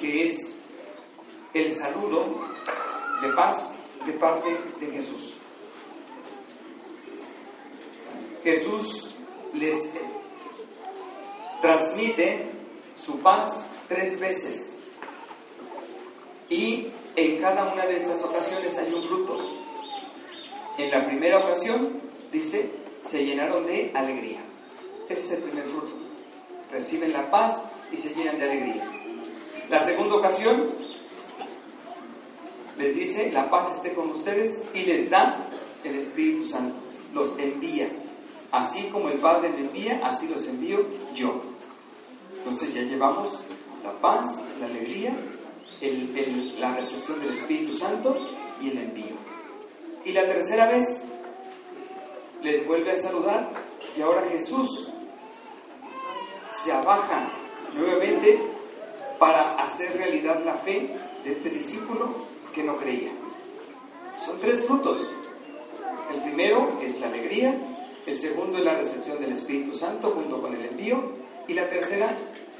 Que es el saludo de paz de parte de Jesús. Jesús les transmite su paz tres veces y en cada una de estas ocasiones hay un fruto. En la primera ocasión, dice, se llenaron de alegría. Ese es el primer fruto. Reciben la paz y se llenan de alegría. La segunda ocasión les dice, la paz esté con ustedes y les da el Espíritu Santo, los envía. Así como el Padre me envía, así los envío yo. Entonces ya llevamos la paz, la alegría, la recepción del Espíritu Santo y el envío. Y la tercera vez les vuelve a saludar y ahora Jesús se abaja nuevamente para hacer realidad la fe de este discípulo que no creía. Son tres frutos. El primero es la alegría, el segundo es la recepción del Espíritu Santo junto con el envío y la tercera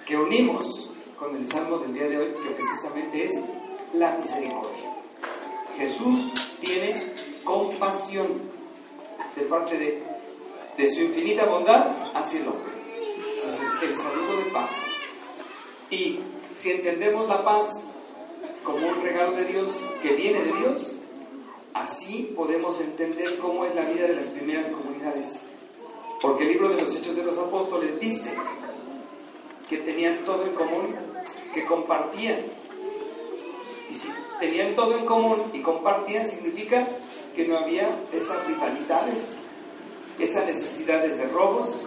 que unimos con el salmo del día de hoy que precisamente es la misericordia. Jesús tiene compasión de parte de, de su infinita bondad hacia el hombre. Entonces, el saludo de paz. Y si entendemos la paz como un regalo de Dios que viene de Dios, así podemos entender cómo es la vida de las primeras comunidades. Porque el libro de los Hechos de los Apóstoles dice que tenían todo en común, que compartían. Y si tenían todo en común y compartían, significa que no había esas rivalidades, esas necesidades de robos,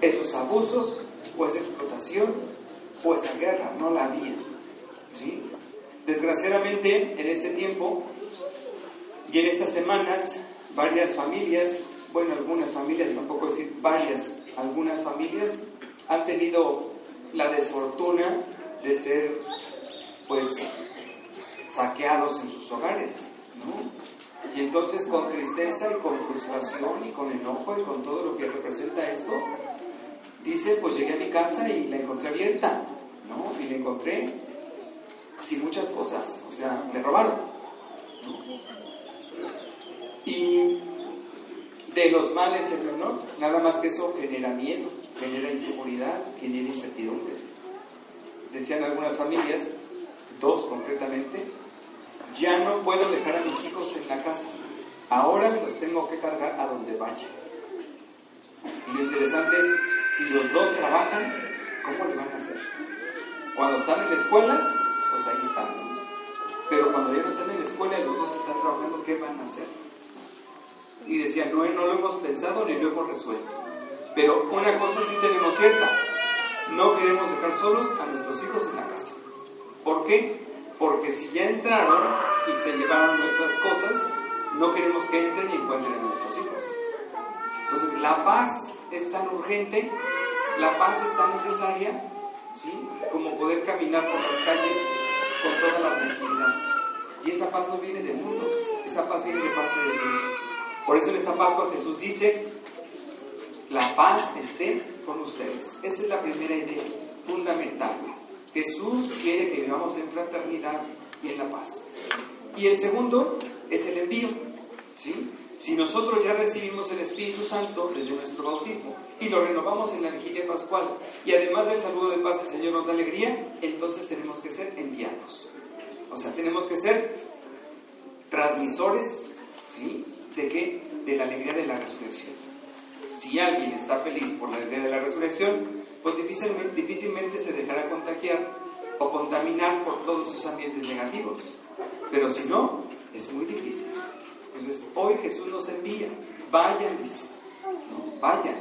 esos abusos o esa explotación o esa guerra, no la había. ¿sí? Desgraciadamente, en este tiempo y en estas semanas, varias familias, bueno, algunas familias, tampoco decir varias, algunas familias han tenido la desfortuna de ser, pues, saqueados en sus hogares, ¿no? Y entonces con tristeza y con frustración y con enojo y con todo lo que representa esto, dice, pues llegué a mi casa y la encontré abierta. ¿No? Y le encontré sin muchas cosas, o sea, le robaron. Y de los males el menor, nada más que eso genera miedo, genera inseguridad, genera incertidumbre. Decían algunas familias, dos concretamente, ya no puedo dejar a mis hijos en la casa, ahora me los tengo que cargar a donde vaya. Y lo interesante es, si los dos trabajan, ¿cómo le van a hacer? Cuando están en la escuela, pues ahí están. Pero cuando ya no están en la escuela y los dos están trabajando, ¿qué van a hacer? Y decían, no, no lo hemos pensado ni lo hemos resuelto. Pero una cosa sí tenemos cierta, no queremos dejar solos a nuestros hijos en la casa. ¿Por qué? Porque si ya entraron y se llevaron nuestras cosas, no queremos que entren y encuentren a nuestros hijos. Entonces la paz es tan urgente, la paz es tan necesaria ¿sí? Como poder caminar por las calles con toda la tranquilidad. Y esa paz no viene del mundo, esa paz viene de parte de Dios. Por eso en esta Pascua Jesús dice, la paz esté con ustedes. Esa es la primera idea fundamental. Jesús quiere que vivamos en fraternidad y en la paz. Y el segundo es el envío. ¿sí? Si nosotros ya recibimos el Espíritu Santo desde nuestro bautismo y lo renovamos en la vigilia pascual y además del saludo de paz el Señor nos da alegría, entonces tenemos que ser enviados. O sea, tenemos que ser transmisores, ¿sí? ¿De qué? De la alegría de la resurrección. Si alguien está feliz por la alegría de la resurrección, pues difícilmente, difícilmente se dejará contagiar o contaminar por todos esos ambientes negativos. Pero si no, es muy difícil. Entonces, hoy Jesús nos envía, vayan, dice, vayan.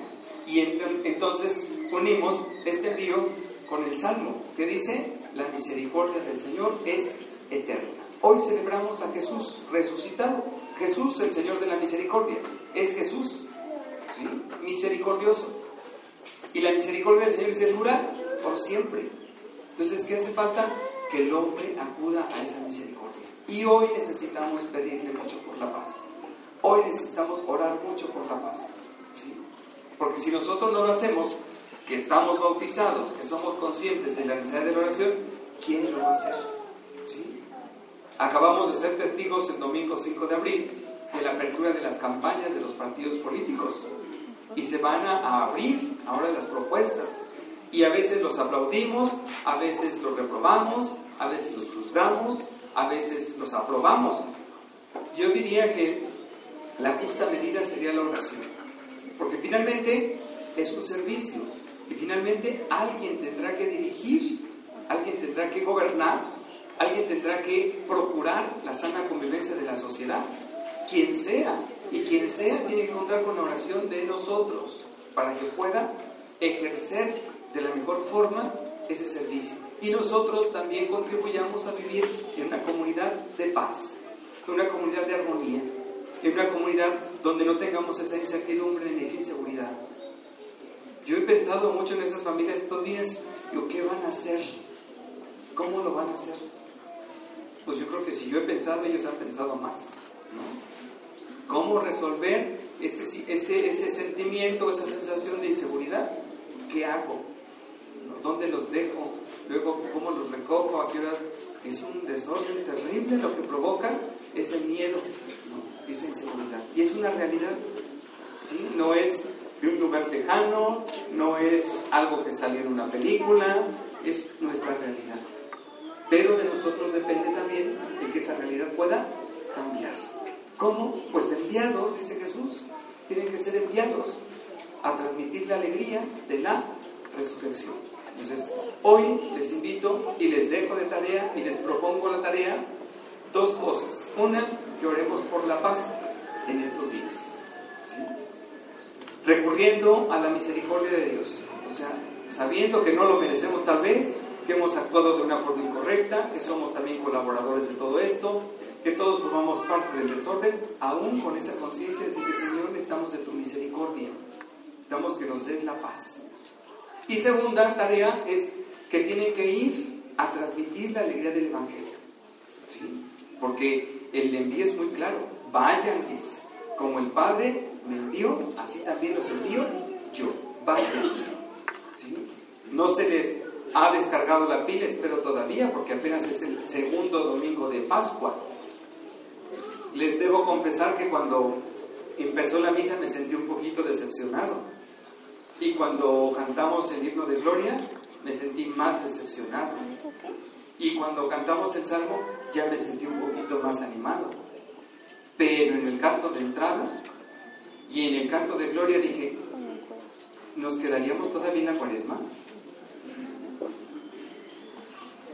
Y entonces unimos este envío con el Salmo, que dice, la misericordia del Señor es eterna. Hoy celebramos a Jesús resucitado. Jesús, el Señor de la misericordia, es Jesús, ¿sí? misericordioso. Y la misericordia del Señor se dura por siempre. Entonces, ¿qué hace falta? Que el hombre acuda a esa misericordia. Y hoy necesitamos pedirle mucho por la paz. Hoy necesitamos orar mucho por la paz. ¿sí? Porque si nosotros no lo hacemos, que estamos bautizados, que somos conscientes de la necesidad de la oración, ¿quién lo va a hacer? ¿Sí? Acabamos de ser testigos el domingo 5 de abril de la apertura de las campañas de los partidos políticos. Y se van a abrir ahora las propuestas. Y a veces los aplaudimos, a veces los reprobamos, a veces los juzgamos, a veces los aprobamos. Yo diría que la justa medida sería la oración, porque finalmente es un servicio y finalmente alguien tendrá que dirigir, alguien tendrá que gobernar, alguien tendrá que procurar la sana convivencia de la sociedad, quien sea, y quien sea tiene que contar con la oración de nosotros para que pueda ejercer de la mejor forma ese servicio. Y nosotros también contribuyamos a vivir en una comunidad de paz, en una comunidad de armonía, en una comunidad donde no tengamos esa incertidumbre ni esa inseguridad. Yo he pensado mucho en esas familias estos días, digo, ¿qué van a hacer? ¿Cómo lo van a hacer? Pues yo creo que si yo he pensado, ellos han pensado más. ¿Cómo resolver ese, sentimiento, esa sensación de inseguridad? ¿Qué hago? ¿Dónde los dejo? Luego, ¿cómo los recojo? ¿A qué hora? Es un desorden terrible lo que provoca ese miedo, esa inseguridad. Y es una realidad, ¿sí? No es de un lugar lejano, no es algo que salió en una película, es nuestra realidad. Pero de nosotros depende también de que esa realidad pueda cambiar. ¿Cómo? Pues enviados, dice Jesús, tienen que ser enviados a transmitir la alegría de la resurrección. Entonces, hoy les invito y les dejo de tarea y les propongo la tarea dos cosas. Una, que oremos por la paz en estos días. Recurriendo a la misericordia de Dios. O sea, sabiendo que no lo merecemos tal vez, que hemos actuado de una forma incorrecta, que somos también colaboradores de todo esto, que todos formamos parte del desorden, aún con esa conciencia de decir que Señor necesitamos de tu misericordia, damos que nos des la paz. Y segunda tarea es que tienen que ir a transmitir la alegría del Evangelio. ¿sí? Porque el envío es muy claro. Vayan, dice. Como el Padre me envió, así también los envío yo. Vayan. ¿sí? No se les ha descargado la pila, espero todavía, porque apenas es el segundo domingo de Pascua. Les debo confesar que cuando empezó la misa me sentí un poquito decepcionado. Y cuando cantamos el himno de gloria, me sentí más decepcionado. Y cuando cantamos el salmo, ya me sentí un poquito más animado. Pero en el canto de entrada y en el canto de gloria dije, ¿nos quedaríamos todavía en la cuaresma?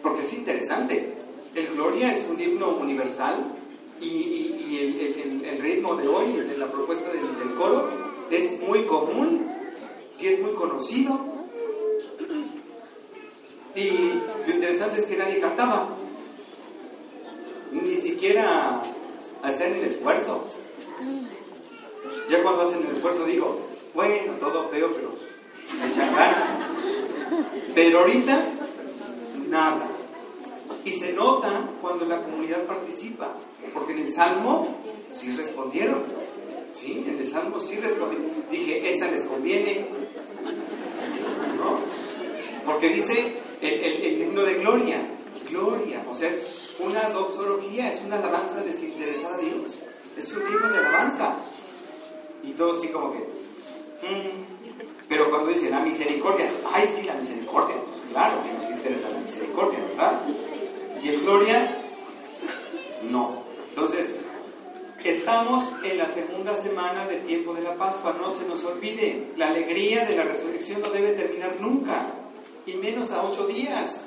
Porque es interesante. El Gloria es un himno universal y, el, ritmo de hoy, de la propuesta del, del coro, es muy común y es muy conocido. Y lo interesante es que nadie cantaba, ni siquiera hacían el esfuerzo. Ya cuando hacen el esfuerzo digo, bueno, todo feo, pero echan ganas. Pero ahorita, nada. Y se nota cuando la comunidad participa, porque en el Salmo sí respondieron. Sí, en el Salmo sí respondieron. Dije, esa les conviene. Porque dice el, el, himno de gloria, gloria, o sea, es una doxología, es una alabanza desinteresada a Dios. Es un himno de alabanza. Y todos sí como que... Mm". Pero cuando dicen la misericordia, ay sí, la misericordia, pues claro que nos interesa la misericordia, ¿verdad? Y el gloria, no. Entonces, estamos en la segunda semana del tiempo de la Pascua, no se nos olvide, la alegría de la resurrección no debe terminar nunca, y menos a ocho días.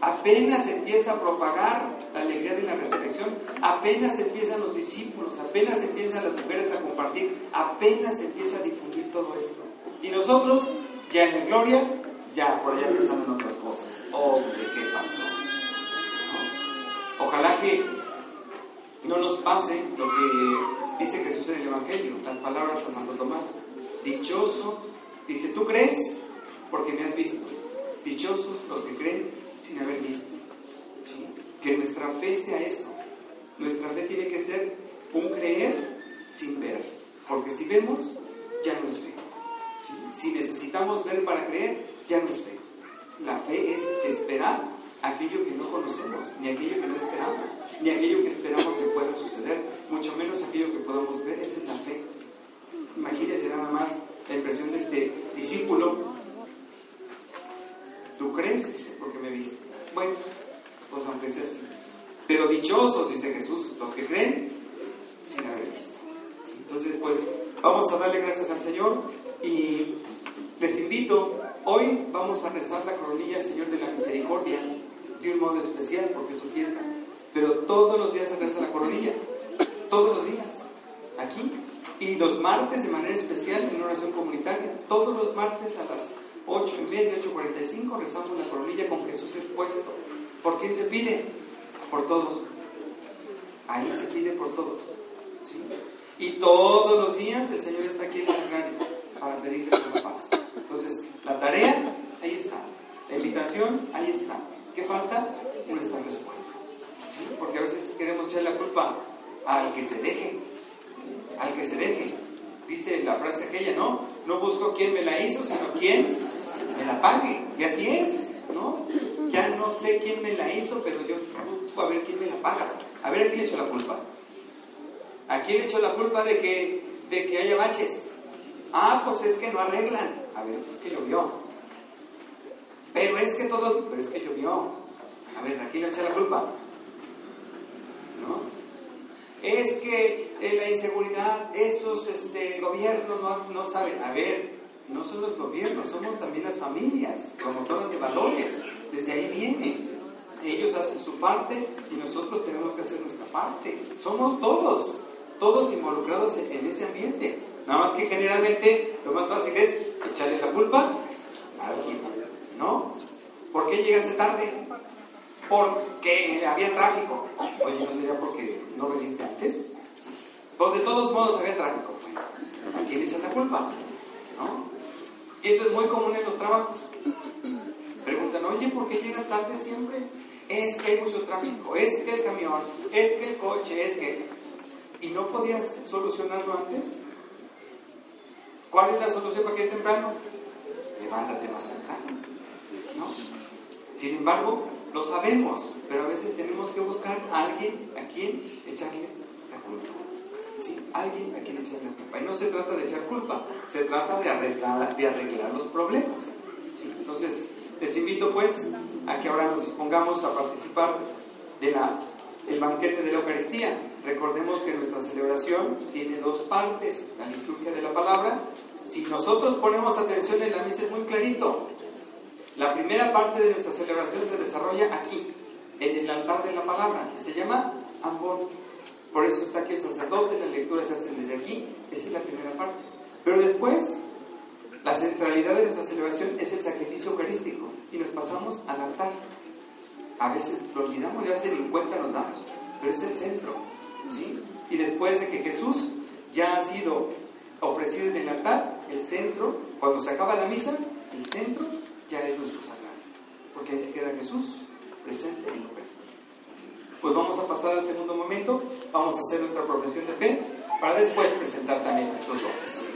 Apenas empieza a propagar la alegría de la resurrección, apenas empiezan los discípulos, apenas empiezan las mujeres a compartir, apenas empieza a difundir todo esto. Y nosotros, ya en la gloria, ya por allá pensando en otras cosas. Hombre, ¿qué pasó? Ojalá que no nos pase lo que dice Jesús en el Evangelio, las palabras a Santo Tomás. Dichoso, dice, ¿tú crees? Porque me has visto. Dichosos los que creen sin haber visto. Que nuestra fe sea eso. Nuestra fe tiene que ser un creer sin ver. Porque si vemos, ya no es fe. Si necesitamos ver para creer, ya no es fe. La fe es esperar aquello que no conocemos, ni aquello que no esperamos, ni aquello que esperamos que pueda suceder, mucho menos aquello que podamos ver. Esa es la fe. Imagínense nada más la impresión de este discípulo. Dice, porque me viste. Bueno, pues aunque sea así. Pero dichosos, dice Jesús, los que creen sin haber visto. Entonces, pues vamos a darle gracias al Señor y les invito, hoy vamos a rezar la coronilla del Señor de la Misericordia de un modo especial porque es su fiesta. Pero todos los días se reza la coronilla, todos los días, aquí. Y los martes de manera especial en oración comunitaria, todos los martes a las 8 y media, 8.45 rezamos la coronilla con Jesús expuesto. ¿Por quién se pide? Por todos. Ahí se pide por todos. Y todos los días el Señor está aquí en el sagrario para pedirle por la paz. Entonces, la tarea, ahí está. La invitación, ahí está. ¿Qué falta? Nuestra respuesta. Porque a veces queremos echar la culpa al que se deje, al que se deje. Dice la frase aquella, ¿no? No busco quién me la hizo, sino quién la pague. Y así es, ¿no? Ya no sé quién me la hizo, pero yo a ver quién me la paga. A ver a quién le echo la culpa. ¿A quién le echo la culpa de que, de que haya baches? Ah, pues es que no arreglan. A ver, pues que llovió. Pero es que todo, pero es que llovió. A ver, ¿a quién le echa la culpa? ¿No? Es que eh, la inseguridad, esos este, gobiernos no, no saben. A ver, no son los gobiernos, somos también las familias, promotoras de valores. Desde ahí viene. Ellos hacen su parte y nosotros tenemos que hacer nuestra parte. Somos todos, todos involucrados en, ese ambiente. Nada más que generalmente lo más fácil es echarle la culpa a alguien. ¿no? ¿Por qué llegaste tarde? Porque había tráfico. Oye, ¿no sería porque no viniste antes? Pues de todos modos había tráfico. ¿A quién es la culpa? ¿No? Y eso es muy común en los trabajos. Preguntan, oye, ¿por qué llegas tarde siempre? Es que hay mucho tráfico, es que el camión, es que el coche, es que... ¿Y no podías solucionarlo antes? ¿Cuál es la solución para que es temprano? Levántate más temprano. Sin embargo, lo sabemos, pero a veces tenemos que buscar a alguien a quien echarle la culpa. ¿Sí? Alguien a quien echarle la culpa. Y no se trata de echar culpa, se trata de arreglar, de los problemas. Entonces, les invito pues a que ahora nos dispongamos a participar del el banquete de la Eucaristía. Recordemos que nuestra celebración tiene dos partes, la liturgia de la palabra. Si nosotros ponemos atención en la misa es muy clarito. La primera parte de nuestra celebración se desarrolla aquí, en el altar de la palabra, que se llama Ambón. Por eso está aquí el sacerdote, las lecturas se hacen desde aquí, esa es la primera parte. Pero después, la centralidad de nuestra celebración es el sacrificio eucarístico y nos pasamos al altar. A veces lo olvidamos y a veces ni nos damos, pero es el centro. ¿sí? Y después de que Jesús ya ha sido ofrecido en el altar, el centro, cuando se acaba la misa, el centro ya es nuestro sagrado, porque ahí se queda Jesús presente en la Eucaristía. Pues vamos a pasar al segundo momento, vamos a hacer nuestra profesión de fe para después presentar también nuestros dones.